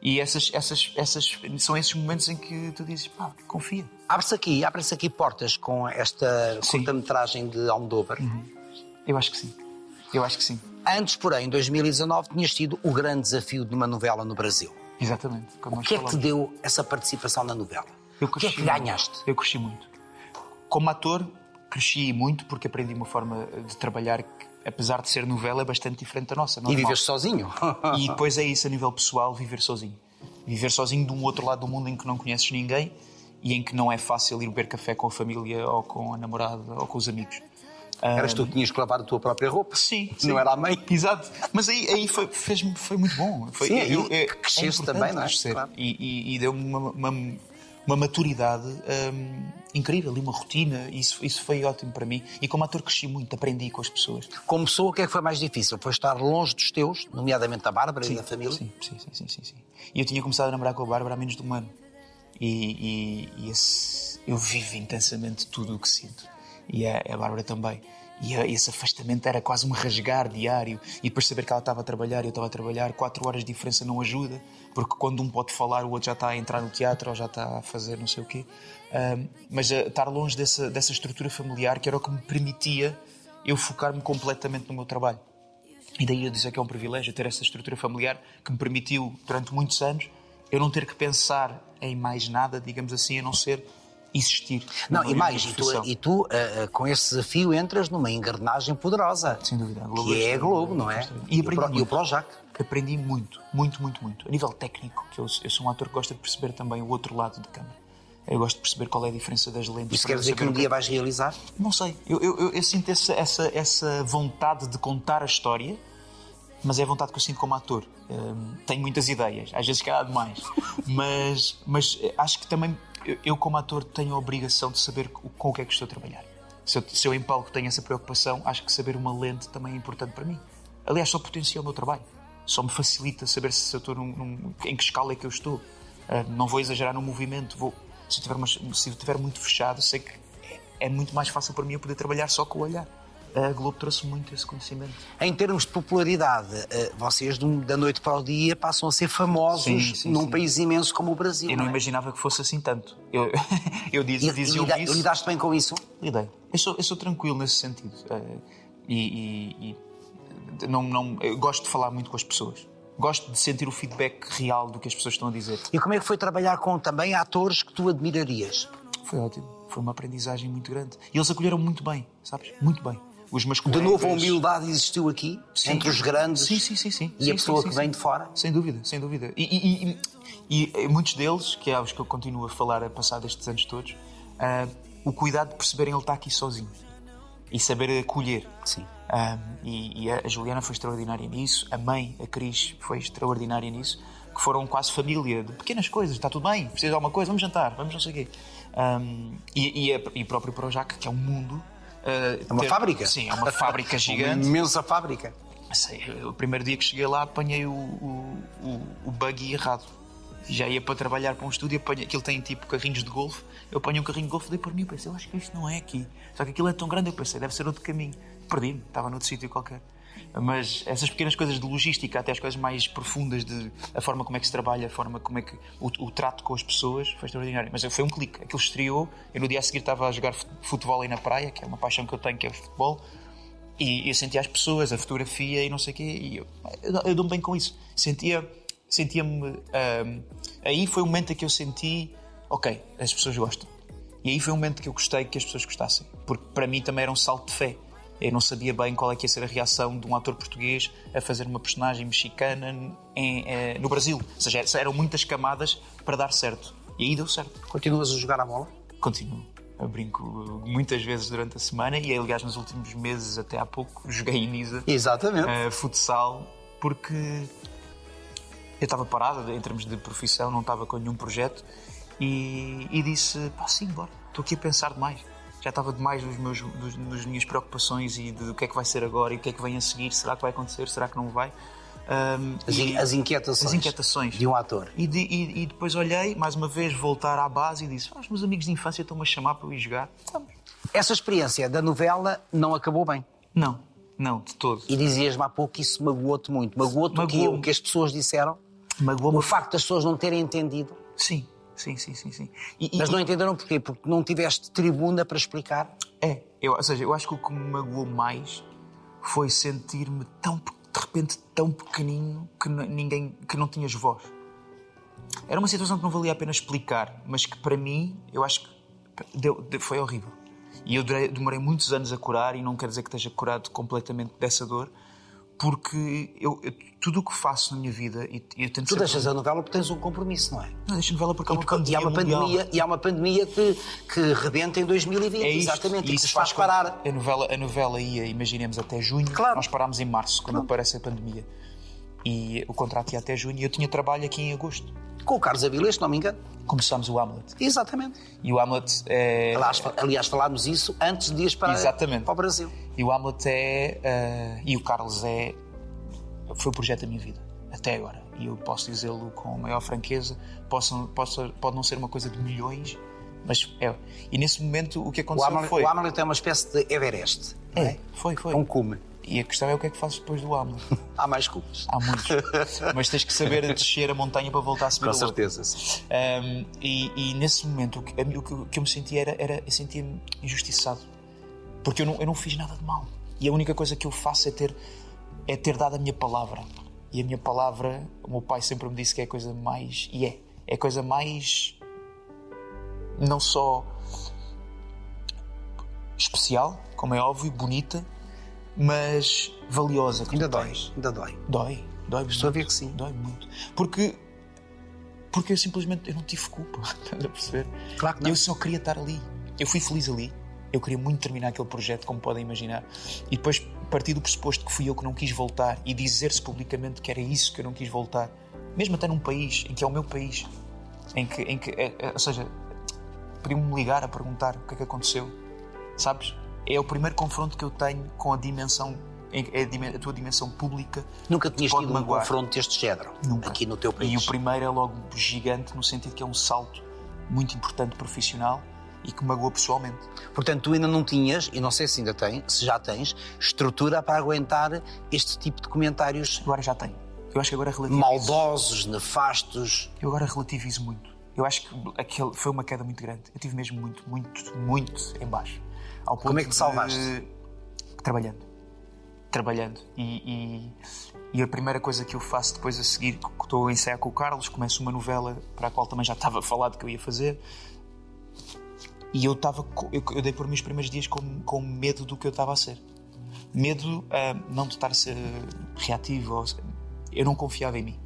E essas, essas, essas, são esses momentos em que tu dizes, pá, confia. Abre-se aqui, abrem-se aqui portas com esta curta-metragem de Almodóvar. Eu acho que sim. Eu acho que sim. Antes, porém, em 2019, tinhas tido o grande desafio de uma novela no Brasil. Exatamente. Como O que é que te deu essa participação na novela? Eu o que é cresci que muito. ganhaste? Eu cresci muito. Como ator, cresci muito porque aprendi uma forma de trabalhar que, apesar de ser novela, é bastante diferente da nossa. E normal. vives sozinho? E depois é isso a nível pessoal, viver sozinho. Viver sozinho de um outro lado do mundo em que não conheces ninguém e em que não é fácil ir beber café com a família ou com a namorada ou com os amigos. Eras tu que tinhas que lavar a tua própria roupa? Sim, Não sim. era a mãe? Exato. Mas aí, aí foi, fez foi muito bom. Foi, Sim, é cresceste importante também, não é? crescer. Claro. E, e- e deu-me uma, uma, uma maturidade hum, incrível e uma rotina. Isso, isso foi ótimo para mim. E como ator cresci muito, aprendi com as pessoas. Como pessoa, o que é que foi mais difícil? Foi estar longe dos teus, nomeadamente da Bárbara e da família? Sim, sim, sim, sim, sim, sim. E eu tinha começado a namorar com a Bárbara há menos de um ano. E, e- e esse- eu vivo intensamente tudo o que sinto. E a, a Bárbara também. E esse afastamento era quase um rasgar diário. E depois saber que ela estava a trabalhar e eu estava a trabalhar, quatro horas de diferença não ajuda, porque quando um pode falar, o outro já está a entrar no teatro ou já está a fazer não sei o quê. Ahm, mas estar longe dessa, dessa estrutura familiar, que era o que me permitia eu focar-me completamente no meu trabalho. E daí eu dizer que é um privilégio ter essa estrutura familiar que me permitiu, durante muitos anos, eu não ter que pensar em mais nada, digamos assim, a não ser existir. Não, e mais, e tu, e tu, ah, com esse desafio entras numa engrenagem poderosa. Sem dúvida. A Globo Que é a Globo, não é? E Pro- e o. Projac. Aprendi muito, muito, muito, muito. A nível técnico, que eu, eu sou um ator que gosta de perceber também o outro lado da câmara. Eu gosto de perceber qual é a diferença das lentes. Isso quer dizer que um dia vais realizar? Não sei. Eu, eu, eu- eu sinto essa, essa, essa vontade de contar a história, mas é a vontade que eu sinto como ator. Hum, tenho muitas ideias, às vezes calhar demais. mas, mas eh, acho que também eu, eu, como ator, tenho a obrigação de saber co- com o que é que estou a trabalhar. Se eu, se eu em palco tenho essa preocupação, acho que saber uma lente também é importante para mim. Aliás, só potencia o meu trabalho. Só me facilita saber se eu estou num, num- em que escala é que eu estou. Ah, não vou exagerar no movimento. Vou, se, tiver uma- se eu estiver muito fechado, sei que é, é muito mais fácil para mim eu poder trabalhar só com o olhar. A Globo trouxe muito esse conhecimento. Em termos de popularidade, eh, vocês da noite para o dia passam a ser famosos Sim, sim, num sim. país imenso como o Brasil. Eu não é? imaginava que fosse assim tanto. Eu, eu diz, E, dizia lida- isso. lidaste bem com isso? Lidei. Eu sou, eu sou tranquilo nesse sentido. Eh, e e- e não, não, gosto de falar muito com as pessoas. Gosto de sentir o feedback real do que as pessoas estão a dizer. E como é que foi trabalhar com também atores que tu admirarias? Foi ótimo. Foi uma aprendizagem muito grande. E eles acolheram muito bem, sabes? Muito bem. Os meus De novo, a humildade existiu aqui, Sim. entre os grandes Sim, sim, sim, sim. e Sim, a pessoa que vem de fora? Sem dúvida, sem dúvida. E, e- e- e muitos deles, que é os que eu continuo a falar a passar destes anos todos, ah, o cuidado de perceberem ele está aqui sozinho e saber acolher. Sim. Ah, e, e a Juliana foi extraordinária nisso, a mãe, a Cris, foi extraordinária nisso, que foram quase família, de pequenas coisas, está tudo bem, precisa de alguma coisa, vamos jantar, vamos não sei o quê. Ah, e, e, a- e o próprio Projac, que é um mundo. Ah, É uma ter- fábrica? Sim, é uma fábrica Uma gigante. imensa fábrica. Sei, o primeiro dia que cheguei lá apanhei o, o, o, o buggy errado. Já ia para trabalhar para um estúdio, apanhei, aquilo tem tipo carrinhos de golfe. Eu apanhei um carrinho de golfe, dei por mim e pensei, eu acho que isto não é aqui. Só que aquilo é tão grande, eu pensei, deve ser outro caminho. Perdi-me, estava noutro sítio qualquer. Mas essas pequenas coisas de logística, até as coisas mais profundas de a forma como é que se trabalha, a forma como é que o, o trato com as pessoas, foi extraordinário. Mas foi um clique. Aquilo estreou, eu no dia a seguir estava a jogar fut- futebol aí na praia, que é uma paixão que eu tenho, que é futebol. E eu sentia as pessoas, a fotografia e não sei o quê, e eu, eu, eu dou-me bem com isso. Sentia, sentia-me. ahm, aí foi o momento em que eu senti, ok, as pessoas gostam. E aí foi o momento que eu gostei que as pessoas gostassem. Porque para mim também era um salto de fé. Eu não sabia bem qual é que ia ser a reação de um ator português a fazer uma personagem mexicana em- eh, no Brasil. Ou seja, eram muitas camadas para dar certo. E aí deu certo. Continuas a jogar a bola? Continuo. Eu brinco muitas vezes durante a semana e, aliás, nos últimos meses, até há pouco, joguei em Nisa Exatamente. eh, futsal porque eu estava parado em termos de profissão, não estava com nenhum projeto e, e disse: pá, sim, bora, estou aqui a pensar demais. Já estava demais nos meus, dos, nas minhas preocupações e do que é que vai ser agora e o que é que vem a seguir, será que vai acontecer, será que não vai? Ahm, As, e- as inquietações. as inquietações. De um ator. E, de- e- e depois olhei, mais uma vez, voltar à base e disse: ah, os meus amigos de infância estão-me a chamar para eu ir jogar. Vamos. Essa experiência da novela não acabou bem. Não, não, de todo. E dizias-me há pouco que isso magoou-te muito. Magoou-te o, quê? Magoou-me. o que as pessoas disseram? Magoou-me. O facto das pessoas não terem entendido. Sim, sim, sim, sim. sim. E- e- Mas não entenderam porquê? Porque não tiveste tribuna para explicar. É, eu, ou seja, eu acho que o que me magoou mais foi sentir-me tão, de repente, tão pequenino que ninguém, que não tinhas voz. Era uma situação que não valia a pena explicar, mas que para mim, eu acho que deu- de- foi horrível. E eu demorei muitos anos a curar, e não quero dizer que esteja curado completamente dessa dor, porque eu, eu- tudo o que faço na minha vida, e, e eu tento Tu deixas a novela porque tens um compromisso, não é? Não, deixa a novela porque é uma E pandemia há uma pandemia, e há uma pandemia que, que rebenta em 2020, É isto, exatamente, e isso que nos faz com- parar. A novela, a novela ia, imaginemos, até junho. Claro. Nós parámos em março, quando aparece a pandemia. E o contrato ia até junho e eu tinha trabalho aqui em agosto. Com o Carlos Avilés, se não me engano. Começámos o Hamlet. Exatamente. E o Hamlet é. Aliás, aliás, falámos isso antes de ires para, Exatamente. para o Brasil. E o Hamlet é. eh, e o Carlos é. Foi o projeto da minha vida, até agora. E eu posso dizê-lo com a maior franqueza. Posso, posso, pode não ser uma coisa de milhões, Mas é. E nesse momento o que O aconteceu Hamlet, foi. o Hamlet é uma espécie de Everest. não É, foi, foi. É um cume. E a questão é o que é que fazes depois do Hamlet. Há mais cumes. Há muitos. Mas tens que saber descer a montanha para voltar a subir Com certeza. Um, e, e nesse momento o que, o que eu me sentia era, era eu sentia-me injustiçado porque eu não, eu não fiz nada de mal e a única coisa que eu faço é ter é ter dado a minha palavra e a minha palavra o meu pai sempre me disse que é a coisa mais e é é a coisa mais não só especial como é óbvio bonita mas valiosa que Ainda dói. tens. Ainda dói. Dói, dói Estou a muito. ver que sim. Dói muito. Porque, porque eu simplesmente eu não tive culpa, estás a perceber? Claro que não. Eu só queria estar ali. Eu fui feliz ali. Eu queria muito terminar aquele projeto, como podem imaginar. E depois parti do pressuposto que fui eu que não quis voltar e dizer-se publicamente que era isso que eu não quis voltar. Mesmo até num país em que é o meu país. Em que, em que é- é- ou seja, podiam-me ligar a perguntar o que é que aconteceu. Sabes? É o primeiro confronto que eu tenho com a dimensão, é a, tua dimensão pública. Nunca tinhas tido um magoar. confronto deste género Nunca. aqui no teu país. E o primeiro é logo gigante, no sentido que é um salto muito importante profissional e que magoa pessoalmente. Portanto, tu ainda não tinhas, e não sei se ainda tem, se já tens, estrutura para aguentar este tipo de comentários Agora já tenho. Eu acho que agora relativizo. maldosos, nefastos. Eu agora relativizo muito. Eu acho que aquele foi uma queda muito grande. Eu tive mesmo muito, muito, muito em baixo. Ao Como é que te ponto salvaste? de- Trabalhando. Trabalhando. E, e- e a primeira coisa que eu faço depois a seguir, que estou a ensaiar com o Carlos, começo uma novela para a qual também já estava falado que eu ia fazer. E eu estava. Eu, eu dei por mim os primeiros dias com, com medo do que eu estava a ser. Medo ah, não de estar a ser reativo. ou- eu não confiava em mim.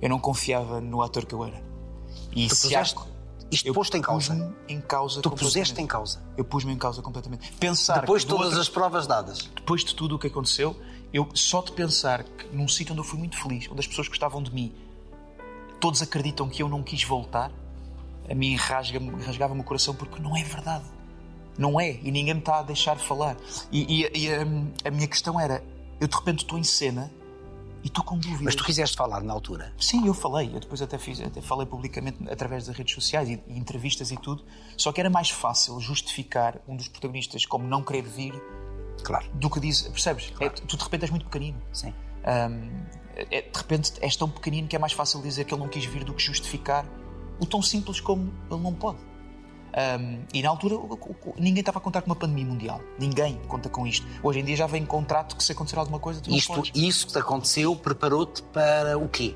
Eu não confiava no ator que eu era. E Tu se há- isto eu posto em causa. em causa Tu puseste em causa. Eu pus-me em causa completamente. Pensar Depois de todas outro- as provas dadas. depois de tudo o que aconteceu, eu só de pensar que num sítio onde eu fui muito feliz, onde as pessoas gostavam de mim, todos acreditam que eu não quis voltar, a mim rasga-me- rasgava-me o coração porque não é verdade. Não é, e ninguém me está a deixar falar. E, e- e a, a minha questão era: eu de repente estou em cena e estou com dúvidas. Mas tu quiseste falar na altura. Sim, eu falei. Eu depois até, fiz, até falei publicamente através das redes sociais e, e entrevistas e tudo. Só que era mais fácil justificar um dos protagonistas como não querer vir Claro. do que diz. Percebes? É, tu de repente és muito pequenino. Sim. Ahm, é- de repente és tão pequenino que é mais fácil dizer que ele não quis vir do que justificar o tão simples como ele não pode. Ahm, e na altura ninguém estava a contar com uma pandemia mundial. Ninguém conta com isto. Hoje em dia já vem contrato que se acontecer alguma coisa tu Isto, isso que te aconteceu preparou-te para o quê?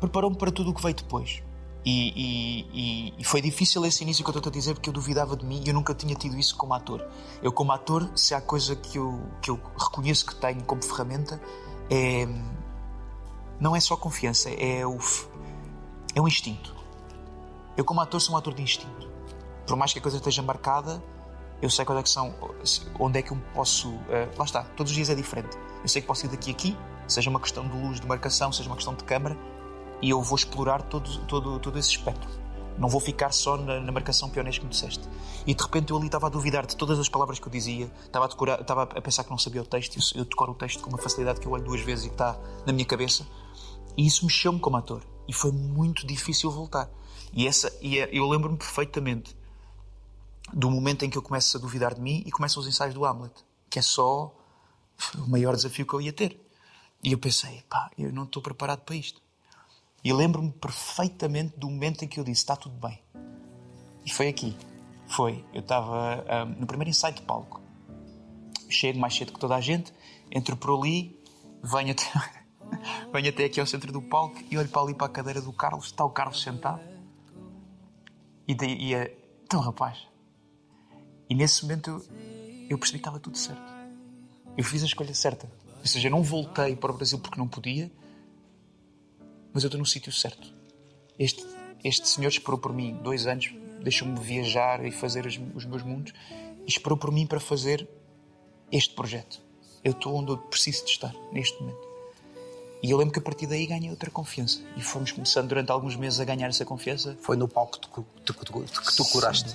preparou-me para tudo o que veio depois. E, e- e- foi difícil esse início que eu estou a dizer porque eu duvidava de mim e eu nunca tinha tido isso como ator. Eu, como ator, se há coisa que eu, que eu reconheço que tenho como ferramenta, é. Não é só confiança, é o, é o instinto. Eu, como ator, sou um ator de instinto. Por mais que a coisa esteja marcada, eu sei quando é que são, onde é que eu posso. eh, lá está, todos os dias é diferente. Eu sei que posso ir daqui a aqui, seja uma questão de luz, de marcação, seja uma questão de câmara, e eu vou explorar todo, todo, todo esse espectro. Não vou ficar só na, na marcação pionês que me disseste. E de repente eu ali estava a duvidar de todas as palavras que eu dizia, estava a, decorar, estava a pensar que não sabia o texto, eu, eu decoro o texto com uma facilidade que eu olho duas vezes e que está na minha cabeça. E isso mexeu-me como ator. E foi muito difícil voltar. E, essa, e é- eu lembro-me perfeitamente do momento em que eu começo a duvidar de mim e começam os ensaios do Hamlet, que é só o maior desafio que eu ia ter. E eu pensei, pá, eu não estou preparado para isto. E lembro-me perfeitamente do momento em que eu disse, está tudo bem. E foi aqui. Foi. Eu estava ah, no primeiro ensaio de palco. Chego mais cedo que toda a gente, entro por ali, venho até, venho até aqui ao centro do palco e olho para ali para a cadeira do Carlos, está o Carlos sentado. E, daí, e então, rapaz. E nesse momento eu, eu percebi que estava tudo certo. Eu fiz a escolha certa. Ou seja, eu não voltei para o Brasil porque não podia, mas eu estou no sítio certo. Este, este senhor esperou por mim dois anos, deixou-me viajar e fazer os, os meus mundos e esperou por mim para fazer este projeto. Eu estou onde eu preciso de estar neste momento. E eu lembro que a partir daí ganhei outra confiança. E fomos começando durante alguns meses a ganhar essa confiança. Foi no palco que tu, que tu- que tu curaste.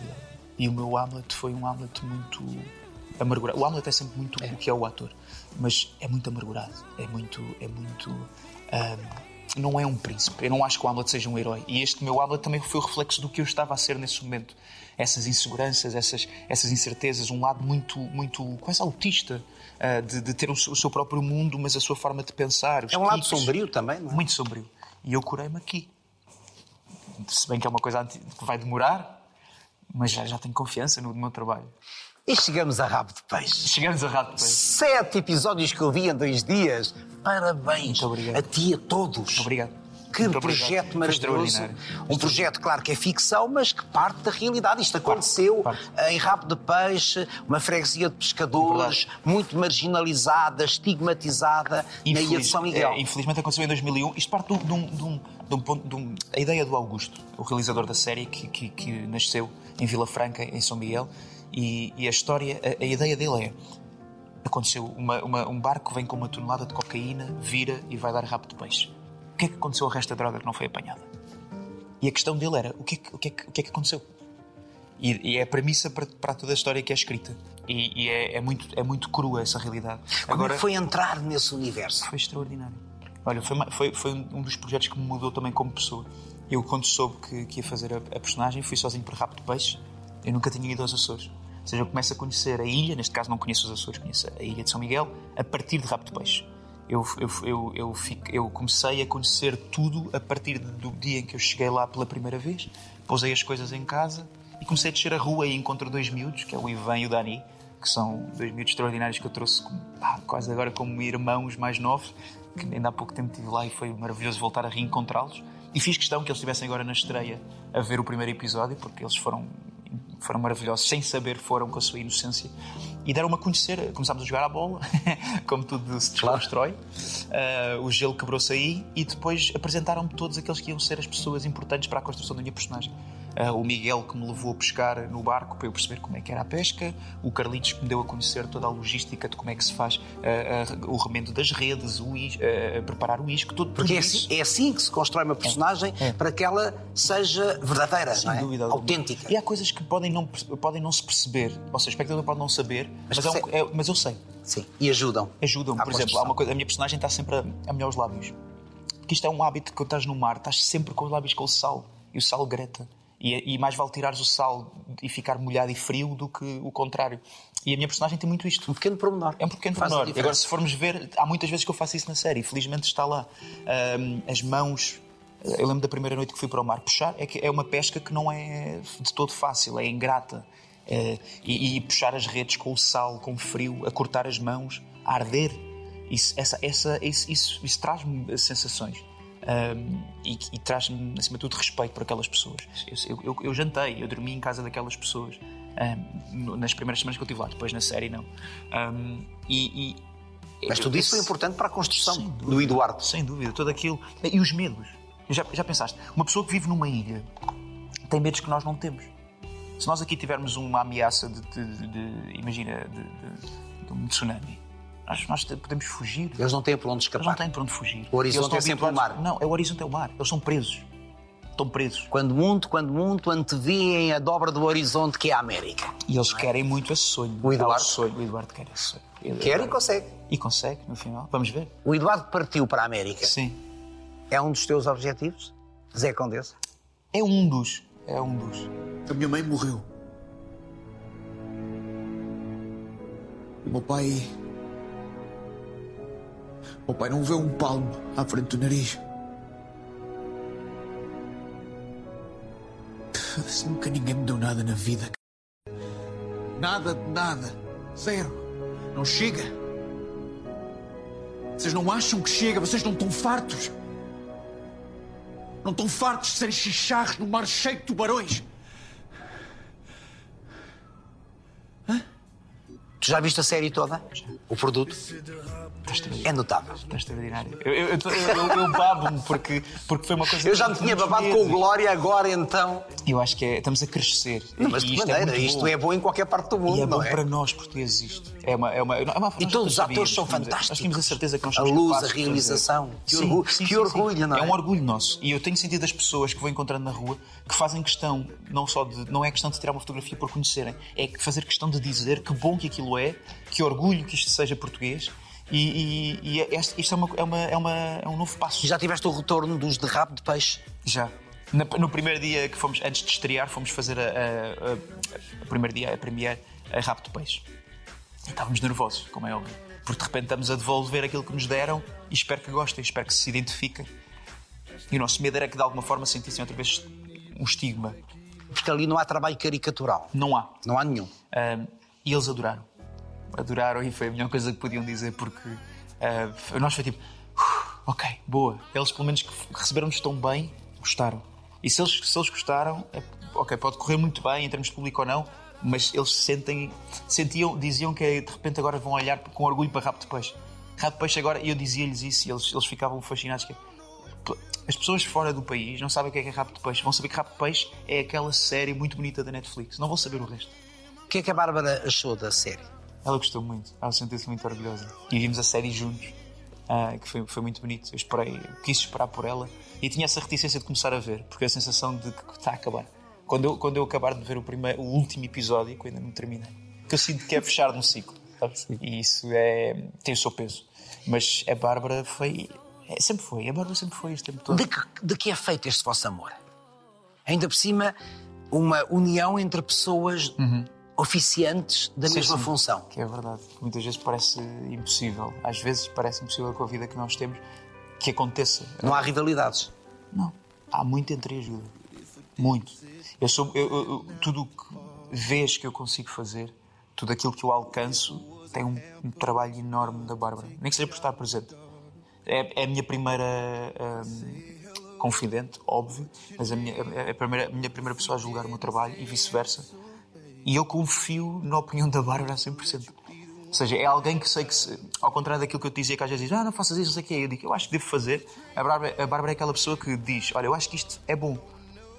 E o meu Hamlet foi um Hamlet muito amargurado. O Hamlet é sempre muito o que é o ator, mas é muito amargurado. É muito. É muito. ahm, não é um príncipe. Eu não acho que o Hamlet seja um herói. E este meu Hamlet também foi o reflexo do que eu estava a ser nesse momento. Essas inseguranças, essas, essas incertezas, um lado muito, muito quase autista, ah, de, de ter o seu, o seu próprio mundo, mas a sua forma de pensar. É um lado sombrio também, não é? Muito sombrio. E eu curei-me aqui. Se bem que é uma coisa que vai demorar, mas já, já tenho confiança no meu trabalho. E chegamos a rabo de peixe. Chegamos a rato depois. Sete episódios que eu vi em dois dias. Parabéns Muito obrigado. a ti e a todos. Obrigado. Que Muito projeto obrigado. Maravilhoso. Um projeto, claro, que é ficção, mas que parte da realidade. Isto aconteceu parte. em Rabo de Peixe, uma freguesia de pescadores, muito marginalizada, estigmatizada, na Ilha de Infeliz- São Miguel. é, infelizmente aconteceu em 2001. Isto parte de um, de um- de um- de um ponto. de a ideia do Augusto, o realizador da série, que, que- que nasceu em Vila Franca, em São Miguel. E, e a história, a, a ideia dele é. Aconteceu uma- uma- um barco vem com uma tonelada de cocaína, vira e vai dar rabo de peixe. O que é que aconteceu ao resto da droga que não foi apanhada? E a questão dele era: o que é que, o que, é que, o que, é que aconteceu? E, e é a premissa para, para toda a história que é escrita. E, e é, é muito, é muito crua essa realidade. Como é que foi entrar nesse universo? Foi extraordinário. Olha, foi, foi, foi um dos projetos que me mudou também como pessoa. Eu, quando soube que, que ia fazer a, a personagem, fui sozinho para Rabo de Peixe. Eu nunca tinha ido aos Açores. Ou seja, eu começo a conhecer a ilha, neste caso não conheço os Açores, conheço a ilha de São Miguel, a partir de Rabo de Peixe. Eu, eu, eu, eu, fico- eu comecei a conhecer tudo a partir do dia em que eu cheguei lá pela primeira vez, pousei as coisas em casa e comecei a descer a rua e encontro dois miúdos, que é o Ivan e o Dani, que são dois miúdos extraordinários que eu trouxe como, pá, quase agora como irmãos mais novos, que ainda há pouco tempo estive lá e foi maravilhoso voltar a reencontrá-los. E fiz questão que eles estivessem agora na estreia a ver o primeiro episódio, porque eles foram, foram maravilhosos, sem saber foram com a sua inocência. E deram-me a conhecer, começámos a jogar à bola, como tudo se desconstrói. Ah, o gelo quebrou-se aí e depois apresentaram-me todos aqueles que iam ser as pessoas importantes para a construção da minha personagem. Ah, o Miguel que me levou a pescar no barco para eu perceber como é que era a pesca, o Carlitos que me deu a conhecer toda a logística de como é que se faz ah, ah, o remendo das redes, o is, preparar o isco, tudo, Porque tudo é isso. assim, é assim que se constrói uma personagem para que ela seja verdadeira, Sem não é? dúvida autêntica. E há coisas que podem não, podem não se perceber, ou seja, o espectador pode não saber, Mas mas, é um- é- mas eu sei. Sim, e ajudam. Ajudam-me, à por exemplo, há uma coisa, a minha personagem está sempre a, a molhar os lábios. Porque isto é um hábito que quando estás no mar, estás sempre com os lábios com o sal. E o sal greta. E, e mais vale tirares o sal e ficar molhado e frio do que o contrário. E a minha personagem tem muito isto. Um pequeno pormenor. É um pequeno Faz a pormenor. E agora, se formos ver, há muitas vezes que eu faço isso na série. Felizmente está lá. Ahm, as mãos. Eu lembro da primeira noite que fui para o mar puxar. É, que é uma pesca que não é de todo fácil, é ingrata. É, e, e puxar as redes com o sal, com o frio, a cortar as mãos, a arder. Isso, essa, essa, isso, isso, isso traz-me sensações. Ahm, e, e traz-me, acima de tudo, respeito por aquelas pessoas. Eu, eu, eu jantei, eu dormi em casa daquelas pessoas no- nas primeiras semanas que eu estive lá, depois na série não. Ahm, e, e- Mas tudo isso foi importante para a construção Sem do dúvida. Eduardo. Sem dúvida, tudo aquilo. E os medos. Já, já pensaste? Uma pessoa que vive numa ilha tem medos que nós não temos. Se nós aqui tivermos uma ameaça de, de- de- imagina, de, de- de um tsunami, nós, nós te- podemos fugir. Eles não têm por onde Eles escapar. não têm para onde fugir. O horizonte Eles estão é sempre o mar. Não, é o horizonte é o mar. Eles são presos. Estão presos. Quando muito, quando muito, antevêem a dobra do horizonte que é a América. E eles querem muito esse sonho. O Eduardo? Sonho. O Eduardo quer esse sonho. Ele- Quer e consegue. E consegue, no final. Vamos ver. O Eduardo partiu para a América. Sim. É um dos teus objetivos? Zé Condessa? É um dos. É um dos. A minha mãe morreu. O meu pai. O pai não vê um palmo à frente do nariz. Foda-se, Nunca ninguém me deu nada na vida. Nada de nada. Zero. Não chega. Vocês não acham que chega? Vocês não estão fartos? Não estão fartos de serem chicharros no mar cheio de tubarões? Tu já viste a série toda? O produto? É notável. Está extraordinário. Eu, eu, eu, eu, babo-me porque, porque foi uma coisa. Eu já me tinha babado com o meses. Glória, agora então. Eu acho que é, estamos a crescer. Não, mas E de isto maneira, muito isto bom. é bom em qualquer parte do E mundo, é bom é? para nós portugueses isto. É uma, é uma, é uma, E todos os atores são a- fantásticos. Nós tínhamos a certeza que nós A somos luz, a de fazer. realização. Que Sim, orgulho- sim, que sim, orgulho, não é? É um orgulho nosso. E eu tenho sentido das pessoas que vou encontrando na rua que fazem questão, não só de, não é questão de tirar uma fotografia por conhecerem, é fazer questão de dizer que bom que aquilo é, que orgulho que isto seja português E, e, e este- isto é, uma, é, uma, é, uma, é um novo passo. Já tiveste o retorno dos de rabo de peixe? Já. Na- no primeiro dia que fomos, antes de estrear, fomos fazer a, a, a- o primeiro dia, a premiere, a Rabo de Peixe. E estávamos nervosos, como é óbvio. Porque de repente estamos a devolver aquilo que nos deram e espero que gostem, espero que se identifiquem. E o nosso medo era que de alguma forma sentissem outra vez um estigma. Porque ali não há trabalho caricatural. Não há. Não há nenhum. Um, e eles adoraram. Adoraram e foi a melhor coisa que podiam dizer porque uh, nós foi tipo, "Uf, ok, boa. Eles pelo menos que receberam-nos tão bem, gostaram. E se eles, se eles gostaram, é- ok, pode correr muito bem em termos de público ou não, mas eles sentem, sentiam, diziam que de repente agora vão olhar com orgulho para Rabo de Peixe. Rabo de Peixe agora, e eu dizia-lhes isso e eles, eles ficavam fascinados. Que, as pessoas fora do país não sabem o que é, que é de Peixe. Vão saber que Rabo de Peixe é aquela série muito bonita da Netflix. Não vão saber o resto. O que é que a Bárbara achou da série? Ela gostou muito, ela sentiu-se muito orgulhosa. E vimos a série juntos, ah, que foi, foi muito bonito. Eu esperei, quis esperar por ela e tinha essa reticência de começar a ver, porque a sensação de que está a acabar. Quando eu, quando eu acabar de ver o, primeiro, o último episódio, que ainda não terminei, que eu sinto que é fechar num ciclo? E isso é, tem o seu peso. Mas a Bárbara foi. é, sempre foi, a Bárbara sempre foi este tempo todo. De que, de que é feito este vosso amor? Ainda por cima, uma união entre pessoas oficiantes da Sim, mesma sim. função. Que é verdade. Muitas vezes parece impossível. Às vezes parece impossível com a vida que nós temos que aconteça. Não há rivalidades. Não. Há muito entreajuda. Muito. Eu sou, eu- eu- tudo o que vês que eu consigo fazer, tudo aquilo que eu alcanço, tem um, um trabalho enorme da Bárbara. Nem que seja por estar presente. É, é a minha primeira hum, confidente, óbvio, mas a minha, é a, primeira, a minha primeira pessoa a julgar o meu trabalho e vice-versa. E eu confio na opinião da Bárbara a 100%. Ou seja, é alguém que sei que, se, ao contrário daquilo que eu te dizia, que às vezes diz, ah, não faças isso, não sei o que é. Eu digo, eu acho que devo fazer. A Bárbara, a Bárbara é aquela pessoa que diz, olha, eu acho que isto é bom.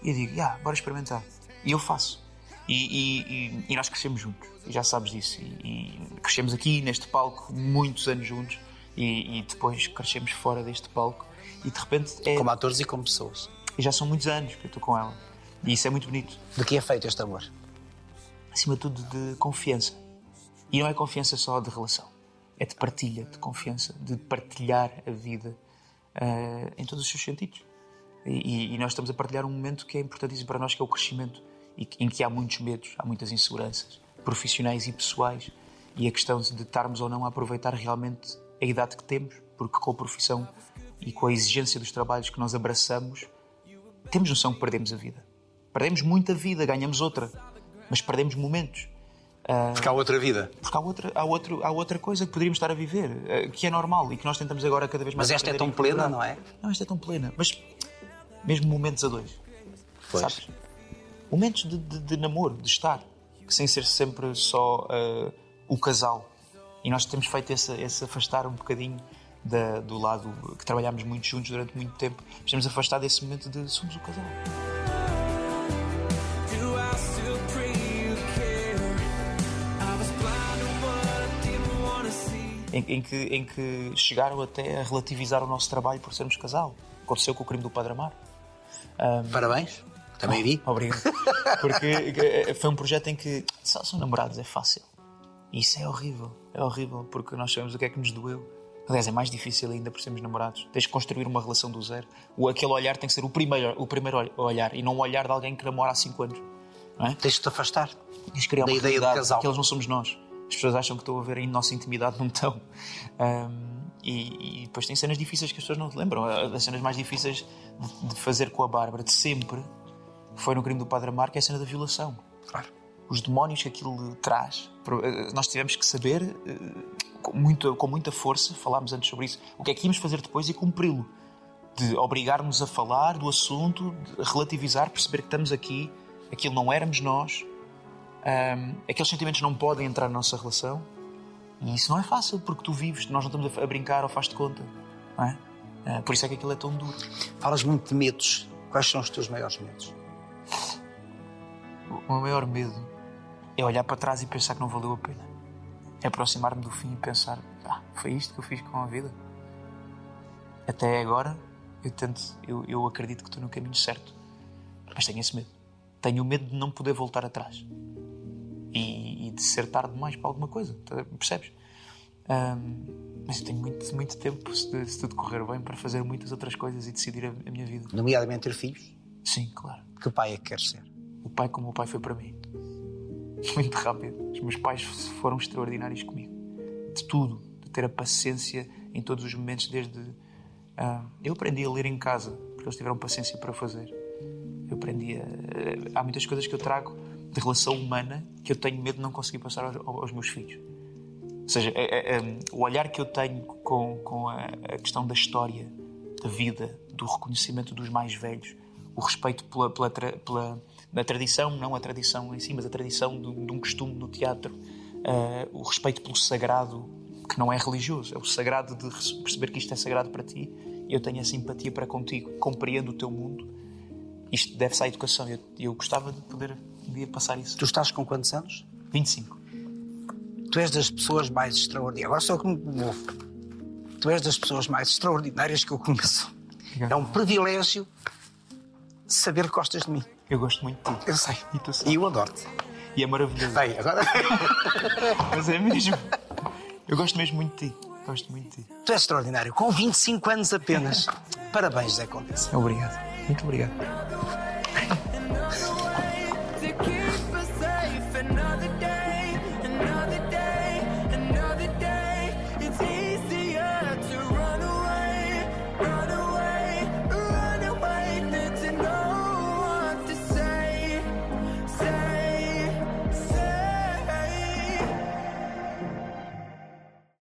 E eu digo, já, bora experimentar. E eu faço. E, e- e- e nós crescemos juntos, e já sabes disso. E, crescemos aqui neste palco muitos anos juntos, e, e depois crescemos fora deste palco. E de repente, é, Como atores e como pessoas. e já são muitos anos que eu estou com ela. E isso é muito bonito De que é feito este amor? Acima de tudo, de confiança. E não é confiança só de relação, é de partilha, de confiança, de partilhar a vida eh, em todos os seus sentidos. E, e nós estamos a partilhar um momento que é importantíssimo para nós, que é o crescimento, e que- em que há muitos medos, há muitas inseguranças, profissionais e pessoais, e a questão de estarmos ou não a aproveitar realmente a idade que temos, porque com a profissão e com a exigência dos trabalhos que nós abraçamos, temos noção que perdemos a vida. Perdemos muita vida, ganhamos outra, mas perdemos momentos. Porque há outra vida. Porque há outra, há, outro, há outra coisa que poderíamos estar a viver, eh, que é normal e que nós tentamos agora cada vez mais. Mas esta é tão plena, não é? Não, esta é tão plena. Mas mesmo momentos a dois. Pois. Sabes? Momentos de, de- de namoro, de estar, sem ser sempre só eh, o casal. E nós temos feito esse, esse afastar um bocadinho da- do lado que trabalhámos muito juntos durante muito tempo. Mas temos afastado desse momento de somos o casal. Em, em que, em que chegaram até a relativizar o nosso trabalho por sermos casal. Aconteceu com o crime do Padre Amar. Parabéns. Também vi. Obrigado. Porque eh, foi um projeto em que só são namorados, é fácil. E isso é horrível. É horrível, porque nós sabemos o que é que nos doeu. Aliás, é mais difícil ainda por sermos namorados. Tens de construir uma relação do zero. O, aquele olhar tem que ser o primeiro, o primeiro ol- olhar e não o olhar de alguém que namora há 5 anos. Não é? Tens de te afastar. Tens de criar Da uma ideia de casal. porque eles não somos nós. As pessoas acham que estão a ver em nossa intimidade, não estão. Ahm, e, e depois tem cenas difíceis que as pessoas não se lembram. As cenas mais difíceis de, de fazer com a Bárbara, de sempre, foi no crime do Padre Amar, que é a cena da violação. Claro. Os demónios que aquilo traz. Eh, Nós tivemos que saber, eh, com, muito, com muita força, falámos antes sobre isso, o que é que íamos fazer depois e cumpri-lo. De obrigar-nos a falar do assunto, de relativizar, perceber que estamos aqui, aquilo não éramos nós, Ahm, aqueles sentimentos não podem entrar na nossa relação e isso não é fácil porque tu vives, nós não estamos a, brincar ou faz-te conta. Não é? Ah, por isso é que aquilo é tão duro. Falas muito de medos. Quais são os teus maiores medos? O meu maior medo é olhar para trás e pensar que não valeu a pena. É aproximar-me do fim e pensar: ah, foi isto que eu fiz com a vida. Até agora, eu, tento, eu, eu acredito que estou no caminho certo. Mas tenho esse medo. Tenho o medo de não poder voltar atrás. E, e de ser tarde demais para alguma coisa. tá- Percebes? Ahm, Mas eu tenho muito, muito tempo, se, se tudo correr bem, para fazer muitas outras coisas e decidir a, a minha vida. Nomeadamente ter filhos? Sim, claro. Que pai é que queres ser? O pai como o pai foi para mim. Muito rápido. Os meus pais foram extraordinários comigo. De tudo. De ter a paciência em todos os momentos, desde. ah, eu aprendi a ler em casa, porque eles tiveram paciência para fazer. Eu aprendi a. Há muitas coisas que eu trago de relação humana que eu tenho medo de não conseguir passar aos, aos meus filhos. Ou seja, é- é- é, o olhar que eu tenho com, com a, a questão da história, da vida, do reconhecimento dos mais velhos, o respeito pela, pela, pela- tradição, não a tradição em si, mas a tradição de, de um costume no teatro, ah, o respeito pelo sagrado, que não é religioso, é o sagrado de perceber que isto é sagrado para ti eu tenho a simpatia para contigo, compreendo o teu mundo. Isto deve-se à educação eu, eu gostava de poder um dia passar isso. Tu estás com quantos anos? 25. Tu és das pessoas mais extraordinárias. Agora só que me. Tu és das pessoas mais extraordinárias que eu conheço. É um privilégio saber que gostas de mim. Eu gosto muito de ti. Eu sei. E tu sabes. E eu adoro-te. E é maravilhoso. Bem, agora. Mas é mesmo. Eu gosto mesmo muito de ti. Gosto muito de ti. tu és extraordinário. Com 25 anos apenas. Parabéns, Zé Condessa. Obrigado. Muito obrigado.